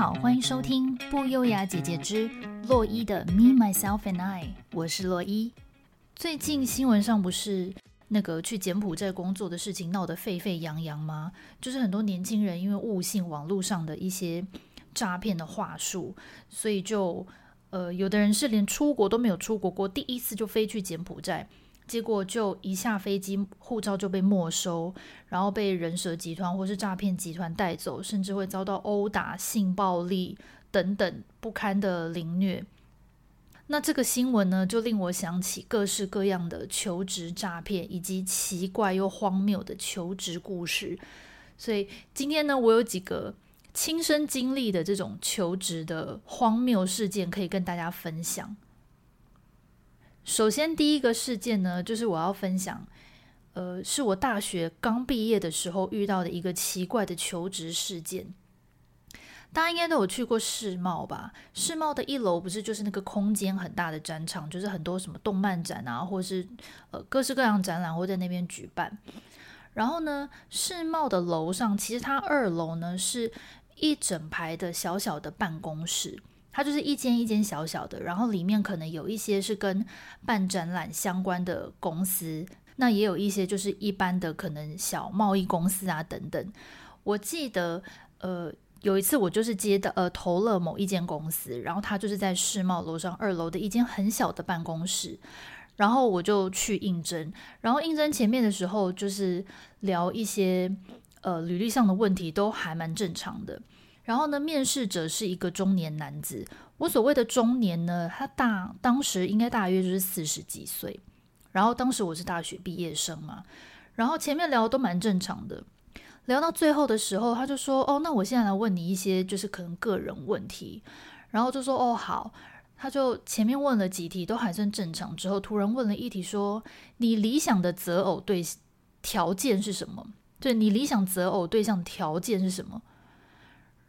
好，欢迎收听不优雅姐姐之洛伊的 Me Myself and I，我是洛伊。最近新闻上不是那个去柬埔寨工作的事情闹得沸沸扬扬吗？就是很多年轻人因为误信网络上的一些诈骗的话术，所以就呃，有的人是连出国都没有出国过，第一次就飞去柬埔寨。结果就一下飞机，护照就被没收，然后被人蛇集团或是诈骗集团带走，甚至会遭到殴打、性暴力等等不堪的凌虐。那这个新闻呢，就令我想起各式各样的求职诈骗，以及奇怪又荒谬的求职故事。所以今天呢，我有几个亲身经历的这种求职的荒谬事件，可以跟大家分享。首先，第一个事件呢，就是我要分享，呃，是我大学刚毕业的时候遇到的一个奇怪的求职事件。大家应该都有去过世贸吧？世贸的一楼不是就是那个空间很大的展场，就是很多什么动漫展啊，或是呃各式各样展览会在那边举办。然后呢，世贸的楼上其实它二楼呢是一整排的小小的办公室。它就是一间一间小小的，然后里面可能有一些是跟办展览相关的公司，那也有一些就是一般的可能小贸易公司啊等等。我记得，呃，有一次我就是接的呃投了某一间公司，然后它就是在世贸楼上二楼的一间很小的办公室，然后我就去应征，然后应征前面的时候就是聊一些呃履历上的问题，都还蛮正常的。然后呢，面试者是一个中年男子。我所谓的中年呢，他大当时应该大约就是四十几岁。然后当时我是大学毕业生嘛，然后前面聊的都蛮正常的。聊到最后的时候，他就说：“哦，那我现在来问你一些就是可能个人问题。”然后就说：“哦，好。”他就前面问了几题都还算正常，之后突然问了一题说：“你理想的择偶对条件是什么？对，你理想择偶对象条件是什么？”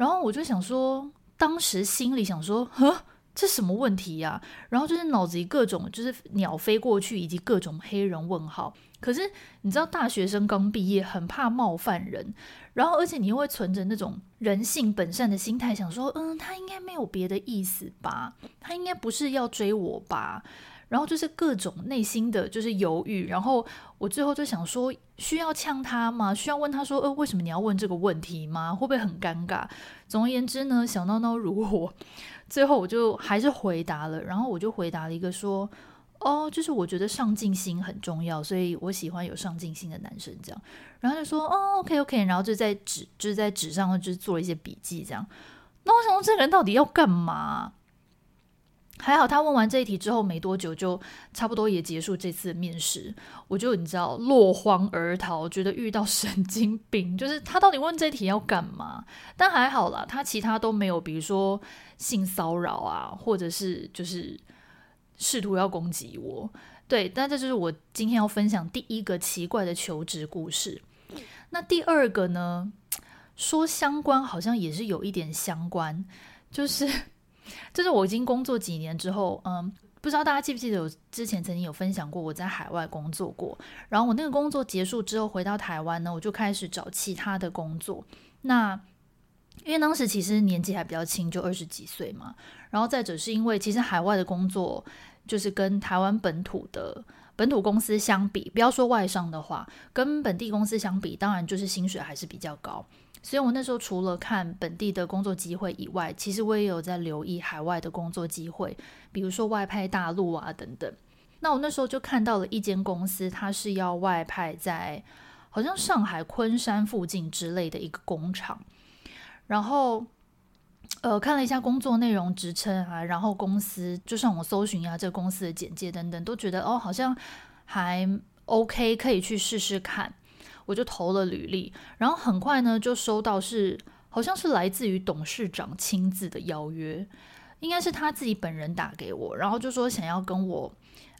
然后我就想说，当时心里想说，呵，这什么问题呀？然后就是脑子里各种就是鸟飞过去，以及各种黑人问号。可是你知道，大学生刚毕业，很怕冒犯人，然后而且你又会存着那种人性本善的心态，想说，嗯，他应该没有别的意思吧？他应该不是要追我吧？然后就是各种内心的就是犹豫，然后我最后就想说，需要呛他吗？需要问他说，呃，为什么你要问这个问题吗？会不会很尴尬？总而言之呢，小闹闹如火，最后我就还是回答了，然后我就回答了一个说，哦，就是我觉得上进心很重要，所以我喜欢有上进心的男生这样。然后就说，哦，OK OK，然后就在纸就是在纸上就是做了一些笔记这样。那我想说，这个人到底要干嘛？还好，他问完这一题之后没多久，就差不多也结束这次的面试。我就你知道落荒而逃，觉得遇到神经病，就是他到底问这题要干嘛？但还好啦，他其他都没有，比如说性骚扰啊，或者是就是试图要攻击我。对，但这就是我今天要分享第一个奇怪的求职故事。那第二个呢，说相关好像也是有一点相关，就是。就是我已经工作几年之后，嗯，不知道大家记不记得，我之前曾经有分享过我在海外工作过。然后我那个工作结束之后回到台湾呢，我就开始找其他的工作。那因为当时其实年纪还比较轻，就二十几岁嘛。然后再者是因为其实海外的工作就是跟台湾本土的本土公司相比，不要说外商的话，跟本地公司相比，当然就是薪水还是比较高。所以我那时候除了看本地的工作机会以外，其实我也有在留意海外的工作机会，比如说外派大陆啊等等。那我那时候就看到了一间公司，它是要外派在好像上海昆山附近之类的一个工厂。然后，呃，看了一下工作内容、职称啊，然后公司就上网搜寻啊，这个公司的简介等等，都觉得哦，好像还 OK，可以去试试看。我就投了履历，然后很快呢就收到是好像是来自于董事长亲自的邀约，应该是他自己本人打给我，然后就说想要跟我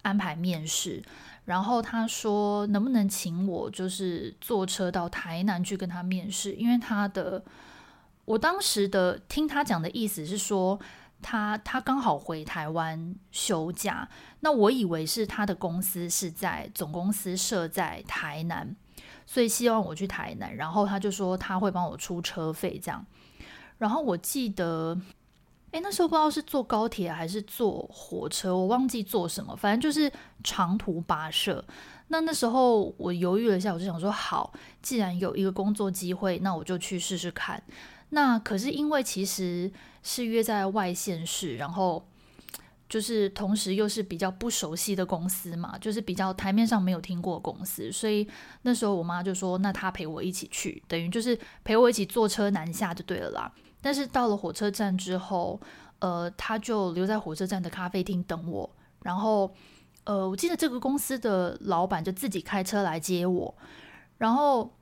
安排面试，然后他说能不能请我就是坐车到台南去跟他面试，因为他的我当时的听他讲的意思是说他他刚好回台湾休假，那我以为是他的公司是在总公司设在台南。所以希望我去台南，然后他就说他会帮我出车费这样，然后我记得，哎，那时候不知道是坐高铁还是坐火车，我忘记坐什么，反正就是长途跋涉。那那时候我犹豫了一下，我就想说，好，既然有一个工作机会，那我就去试试看。那可是因为其实是约在外县市，然后就是同时又是比较不熟悉的公司嘛，就是比较台面上没有听过公司，所以那时候我妈就说，那她陪我一起去，等于就是陪我一起坐车南下就对了啦。但是到了火车站之后，呃，她就留在火车站的咖啡厅等我，然后呃，我记得这个公司的老板就自己开车来接我，然后。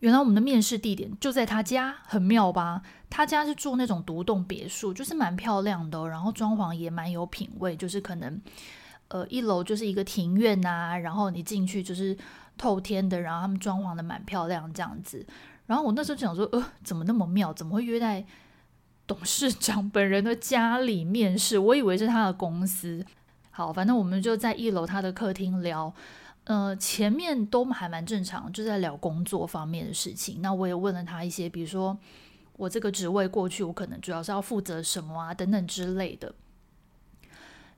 原来我们的面试地点就在他家，很妙吧？他家是住那种独栋别墅，就是蛮漂亮的，然后装潢也蛮有品味，就是可能呃一楼就是一个庭院呐，然后你进去就是透天的，然后他们装潢的蛮漂亮这样子。然后我那时候就想说，呃，怎么那么妙？怎么会约在董事长本人的家里面试？我以为是他的公司。好，反正我们就在一楼他的客厅聊。呃，前面都还蛮正常，就在聊工作方面的事情。那我也问了他一些，比如说我这个职位过去，我可能主要是要负责什么啊，等等之类的。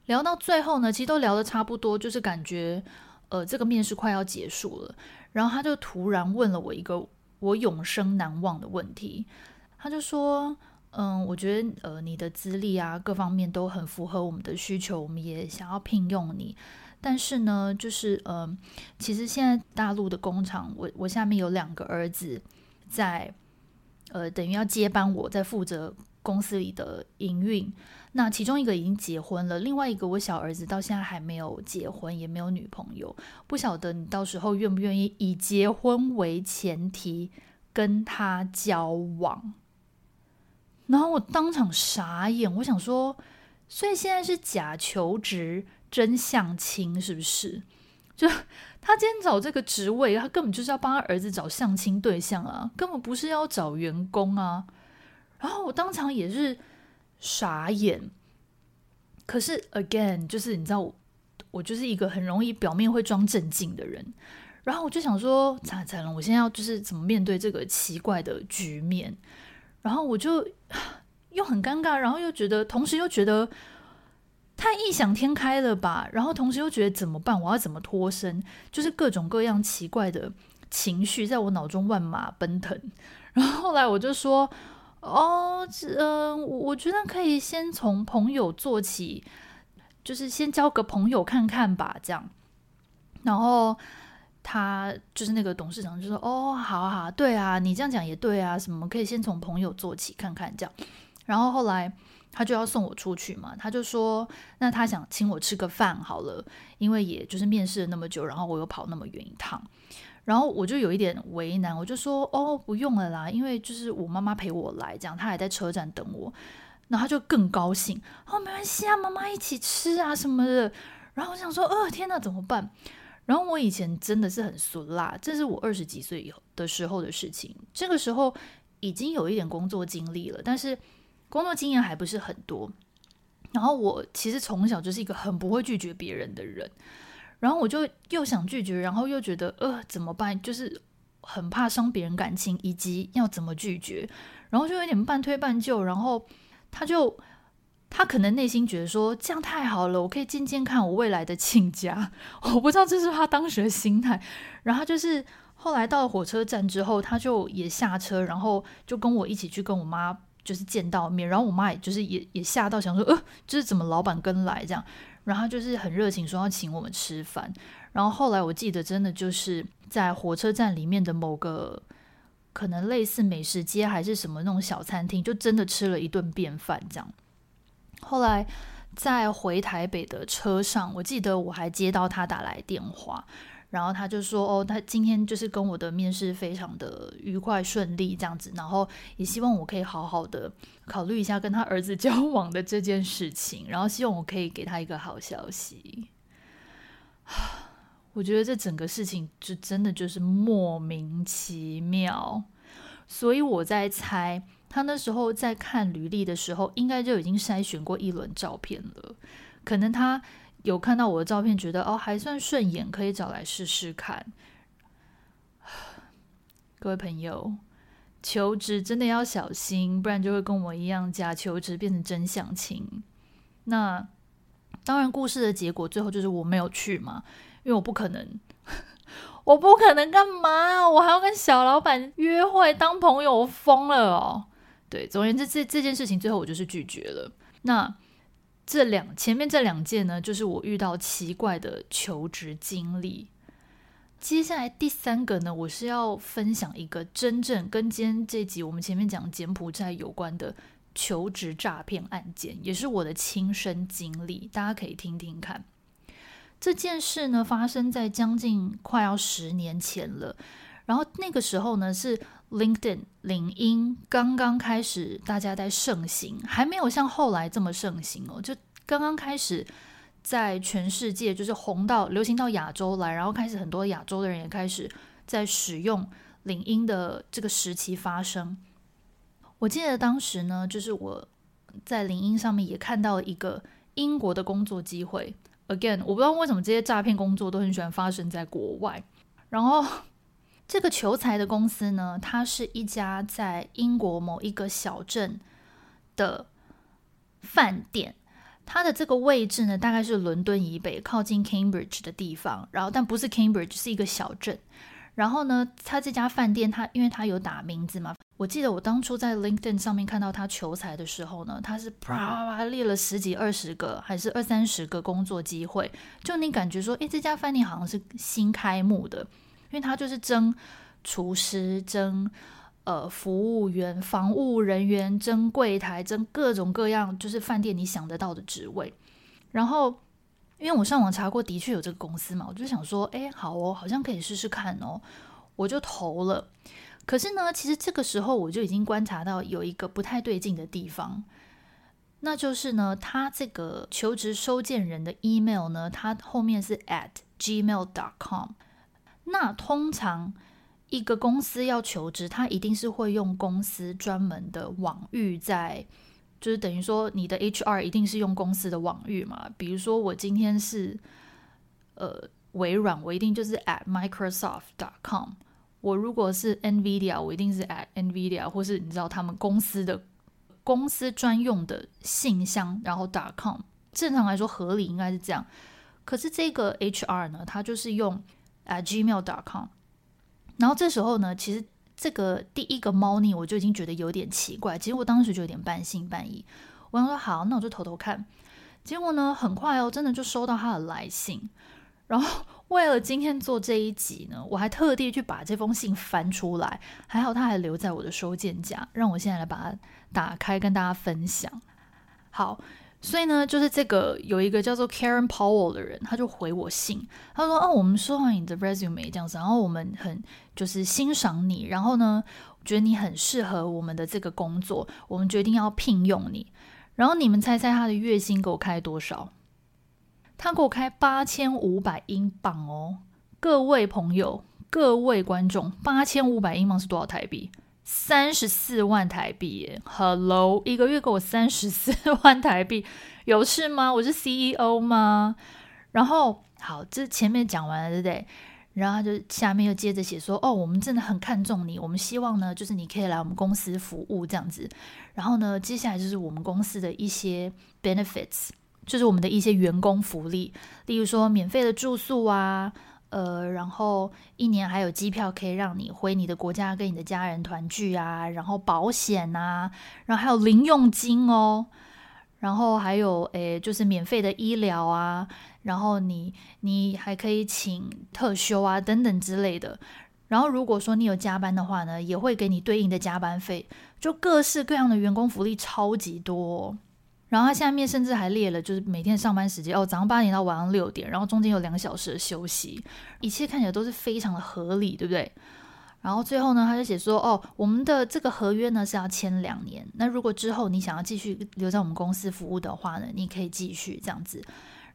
聊到最后呢，其实都聊得差不多，就是感觉呃这个面试快要结束了。然后他就突然问了我一个我永生难忘的问题，他就说：“嗯，我觉得呃你的资历啊各方面都很符合我们的需求，我们也想要聘用你。”但是呢，就是呃，其实现在大陆的工厂，我我下面有两个儿子在，呃，等于要接班我在负责公司里的营运。那其中一个已经结婚了，另外一个我小儿子到现在还没有结婚，也没有女朋友。不晓得你到时候愿不愿意以结婚为前提跟他交往？然后我当场傻眼，我想说，所以现在是假求职。真相亲是不是？就 他今天找这个职位，他根本就是要帮他儿子找相亲对象啊，根本不是要找员工啊。然后我当场也是傻眼。可是 again，就是你知道我，我就是一个很容易表面会装镇静的人。然后我就想说，惨惨了，我现在要就是怎么面对这个奇怪的局面？然后我就 又很尴尬，然后又觉得，同时又觉得。太异想天开了吧！然后同时又觉得怎么办？我要怎么脱身？就是各种各样奇怪的情绪在我脑中万马奔腾。然后后来我就说：“哦，嗯、我觉得可以先从朋友做起，就是先交个朋友看看吧。”这样。然后他就是那个董事长就说：“哦，好，好，对啊，你这样讲也对啊，什么可以先从朋友做起看看这样。”然后后来。他就要送我出去嘛，他就说，那他想请我吃个饭好了，因为也就是面试了那么久，然后我又跑那么远一趟，然后我就有一点为难，我就说哦，不用了啦，因为就是我妈妈陪我来，这样他还在车站等我，然后他就更高兴，哦，没关系啊，妈妈一起吃啊什么的，然后我想说，哦，天哪，怎么办？然后我以前真的是很俗辣，这是我二十几岁以后的时候的事情，这个时候已经有一点工作经历了，但是。工作经验还不是很多，然后我其实从小就是一个很不会拒绝别人的人，然后我就又想拒绝，然后又觉得呃怎么办？就是很怕伤别人感情，以及要怎么拒绝，然后就有点半推半就。然后他就他可能内心觉得说这样太好了，我可以见见看我未来的亲家。我不知道这是他当时的心态。然后就是后来到了火车站之后，他就也下车，然后就跟我一起去跟我妈。就是见到面，然后我妈也就是也也吓到，想说呃，就是怎么老板跟来这样，然后就是很热情说要请我们吃饭，然后后来我记得真的就是在火车站里面的某个可能类似美食街还是什么那种小餐厅，就真的吃了一顿便饭这样。后来在回台北的车上，我记得我还接到他打来电话。然后他就说：“哦，他今天就是跟我的面试非常的愉快顺利这样子，然后也希望我可以好好的考虑一下跟他儿子 交往的这件事情，然后希望我可以给他一个好消息。”我觉得这整个事情就真的就是莫名其妙，所以我在猜他那时候在看履历的时候，应该就已经筛选过一轮照片了，可能他。有看到我的照片，觉得哦还算顺眼，可以找来试试看。各位朋友，求职真的要小心，不然就会跟我一样假求职变成真相亲。那当然，故事的结果最后就是我没有去嘛，因为我不可能，我不可能干嘛？我还要跟小老板约会当朋友，我疯了哦！对，总而言之，这这件事情最后我就是拒绝了。那这两前面这两件呢，就是我遇到奇怪的求职经历。接下来第三个呢，我是要分享一个真正跟今天这集我们前面讲柬埔寨有关的求职诈骗案件，也是我的亲身经历，大家可以听听看。这件事呢，发生在将近快要十年前了，然后那个时候呢，是 LinkedIn 领英刚刚开始，大家在盛行，还没有像后来这么盛行哦，就刚刚开始。在全世界就是红到流行到亚洲来，然后开始很多亚洲的人也开始在使用领英的这个时期发生。我记得当时呢，就是我在领英上面也看到了一个英国的工作机会。Again，我不知道为什么这些诈骗工作都很喜欢发生在国外。然后这个求财的公司呢，它是一家在英国某一个小镇的饭店。它的这个位置呢，大概是伦敦以北，靠近 Cambridge 的地方。然后，但不是 Cambridge，是一个小镇。然后呢，它这家饭店，它因为它有打名字嘛，我记得我当初在 LinkedIn 上面看到它求财的时候呢，它是啪啪啪列了十几、二十个，还是二三十个工作机会。就你感觉说，诶，这家饭店好像是新开幕的，因为它就是争厨师，争。呃，服务员、房务人员、争柜台、争各种各样，就是饭店你想得到的职位。然后，因为我上网查过，的确有这个公司嘛，我就想说，哎，好哦，好像可以试试看哦，我就投了。可是呢，其实这个时候我就已经观察到有一个不太对劲的地方，那就是呢，他这个求职收件人的 email 呢，他后面是 at gmail dot com 那通常。一个公司要求职，他一定是会用公司专门的网域在，就是等于说你的 HR 一定是用公司的网域嘛。比如说我今天是呃微软，我一定就是 at Microsoft.com。我如果是 NVIDIA，我一定是 at NVIDIA，或是你知道他们公司的公司专用的信箱，然后 .com。正常来说合理应该是这样，可是这个 HR 呢，他就是用啊 Gmail.com。然后这时候呢，其实这个第一个猫腻我就已经觉得有点奇怪。其实我当时就有点半信半疑。我想说好，那我就偷偷看。结果呢，很快哦，真的就收到他的来信。然后 为了今天做这一集呢，我还特地去把这封信翻出来。还好他还留在我的收件夹，让我现在来把它打开跟大家分享。好。所以呢，就是这个有一个叫做 Karen Powell 的人，他就回我信，他说：“哦，我们收到你的 resume 这样子，然后我们很就是欣赏你，然后呢，觉得你很适合我们的这个工作，我们决定要聘用你。然后你们猜猜他的月薪给我开多少？他给我开八千五百英镑哦，各位朋友，各位观众，八千五百英镑是多少台币？”三十四万台币耶，Hello，一个月给我三十四万台币，有事吗？我是 CEO 吗？然后好，这前面讲完了，对不对？然后他就下面又接着写说，哦，我们真的很看重你，我们希望呢，就是你可以来我们公司服务这样子。然后呢，接下来就是我们公司的一些 benefits，就是我们的一些员工福利，例如说免费的住宿啊。呃，然后一年还有机票可以让你回你的国家跟你的家人团聚啊，然后保险啊，然后还有零用金哦，然后还有诶，就是免费的医疗啊，然后你你还可以请特休啊等等之类的。然后如果说你有加班的话呢，也会给你对应的加班费，就各式各样的员工福利超级多。然后他下面甚至还列了，就是每天上班时间哦，早上八点到晚上六点，然后中间有两个小时的休息，一切看起来都是非常的合理，对不对？然后最后呢，他就写说，哦，我们的这个合约呢是要签两年，那如果之后你想要继续留在我们公司服务的话呢，你可以继续这样子。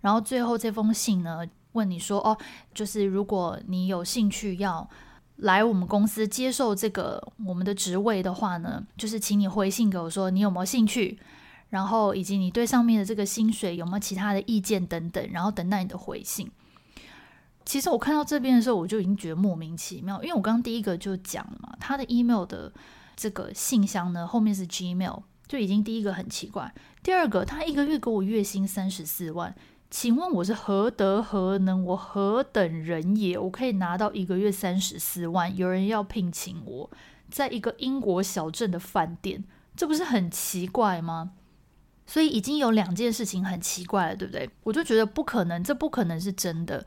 然后最后这封信呢，问你说，哦，就是如果你有兴趣要来我们公司接受这个我们的职位的话呢，就是请你回信给我说你有没有兴趣。然后以及你对上面的这个薪水有没有其他的意见等等，然后等待你的回信。其实我看到这边的时候，我就已经觉得莫名其妙，因为我刚刚第一个就讲了嘛，他的 email 的这个信箱呢，后面是 Gmail，就已经第一个很奇怪。第二个，他一个月给我月薪三十四万，请问我是何德何能？我何等人也？我可以拿到一个月三十四万？有人要聘请我，在一个英国小镇的饭店，这不是很奇怪吗？所以已经有两件事情很奇怪了，对不对？我就觉得不可能，这不可能是真的。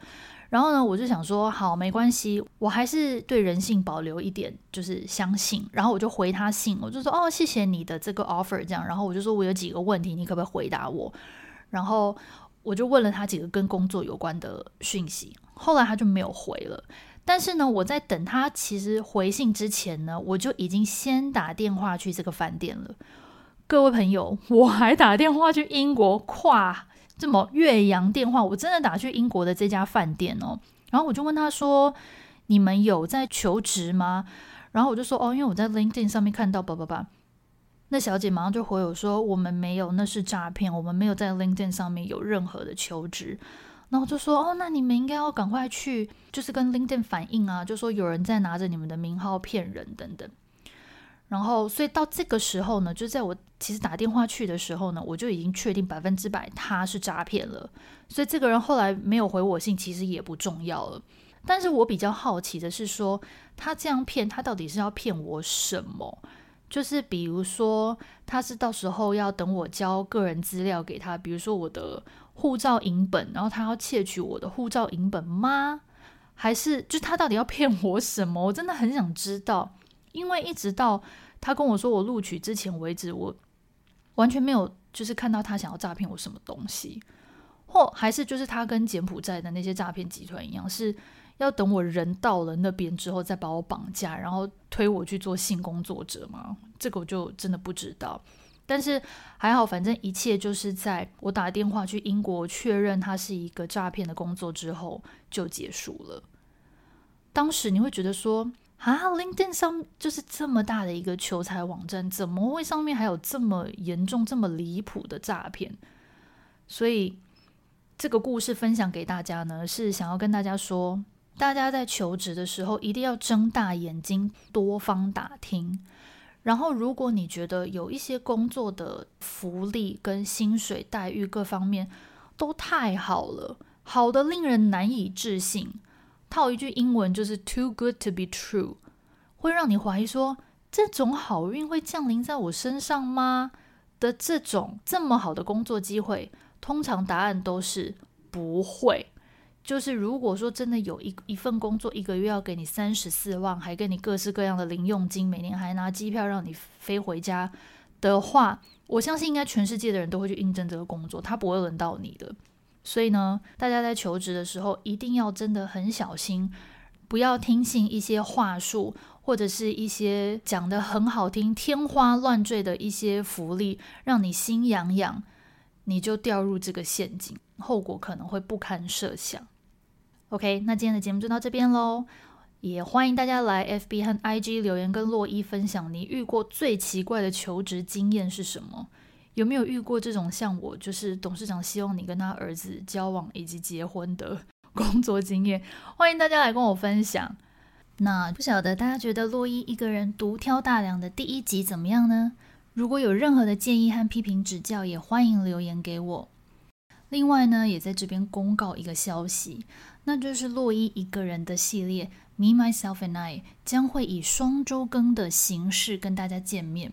然后呢，我就想说，好，没关系，我还是对人性保留一点，就是相信。然后我就回他信，我就说，哦，谢谢你的这个 offer，这样。然后我就说我有几个问题，你可不可以回答我？然后我就问了他几个跟工作有关的讯息。后来他就没有回了。但是呢，我在等他其实回信之前呢，我就已经先打电话去这个饭店了。各位朋友，我还打电话去英国跨这么越洋电话，我真的打去英国的这家饭店哦。然后我就问他说：“你们有在求职吗？”然后我就说：“哦，因为我在 LinkedIn 上面看到，叭叭叭。”那小姐马上就回我说：“我们没有，那是诈骗，我们没有在 LinkedIn 上面有任何的求职。”然后我就说：“哦，那你们应该要赶快去，就是跟 LinkedIn 反映啊，就说有人在拿着你们的名号骗人等等。”然后，所以到这个时候呢，就在我其实打电话去的时候呢，我就已经确定百分之百他是诈骗了。所以这个人后来没有回我信，其实也不重要了。但是我比较好奇的是说，他这样骗，他到底是要骗我什么？就是比如说，他是到时候要等我交个人资料给他，比如说我的护照影本，然后他要窃取我的护照影本吗？还是就他到底要骗我什么？我真的很想知道。因为一直到他跟我说我录取之前为止，我完全没有就是看到他想要诈骗我什么东西，或还是就是他跟柬埔寨的那些诈骗集团一样，是要等我人到了那边之后再把我绑架，然后推我去做性工作者吗？这个我就真的不知道。但是还好，反正一切就是在我打电话去英国确认他是一个诈骗的工作之后就结束了。当时你会觉得说，啊，LinkedIn 上就是这么大的一个求财网站，怎么会上面还有这么严重、这么离谱的诈骗？所以这个故事分享给大家呢，是想要跟大家说，大家在求职的时候一定要睁大眼睛，多方打听。然后，如果你觉得有一些工作的福利跟薪水待遇各方面都太好了，好的令人难以置信。套一句英文就是 “too good to be true”，会让你怀疑说，这种好运会降临在我身上吗？的这种这么好的工作机会，通常答案都是不会。就是如果说真的有一一份工作，一个月要给你三十四万，还给你各式各样的零用金，每年还拿机票让你飞回家的话，我相信应该全世界的人都会去应征这个工作，他不会轮到你的。所以呢，大家在求职的时候一定要真的很小心，不要听信一些话术，或者是一些讲得很好听、天花乱坠的一些福利，让你心痒痒，你就掉入这个陷阱，后果可能会不堪设想。OK，那今天的节目就到这边喽，也欢迎大家来 FB 和 IG 留言，跟洛伊分享你遇过最奇怪的求职经验是什么。有没有遇过这种像我，就是董事长希望你跟他儿子交往以及结婚的 工作经验？欢迎大家来跟我分享。那不晓得大家觉得洛伊一个人独挑大梁的第一集怎么样呢？如果有任何的建议和批评指教，也欢迎留言给我。另外呢，也在这边公告一个消息，那就是洛伊一个人的系列 Me, Myself and I 将会以双周更的形式跟大家见面。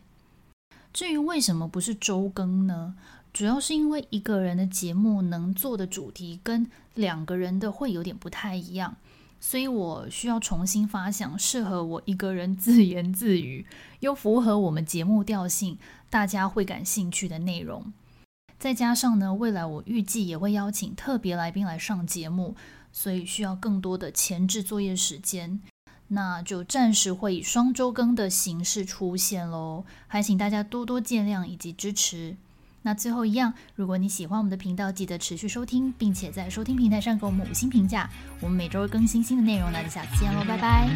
至于为什么不是周更呢？主要是因为一个人的节目能做的主题跟两个人的会有点不太一样，所以我需要重新发想适合我一个人自言自语又符合我们节目调性、大家会感兴趣的内容。再加上呢，未来我预计也会邀请特别来宾来上节目，所以需要更多的前置作业时间。那就暂时会以双周更的形式出现喽，还请大家多多见谅以及支持。那最后一样，如果你喜欢我们的频道，记得持续收听，并且在收听平台上给我们五星评价。我们每周更新新的内容，那就下次见喽，拜拜。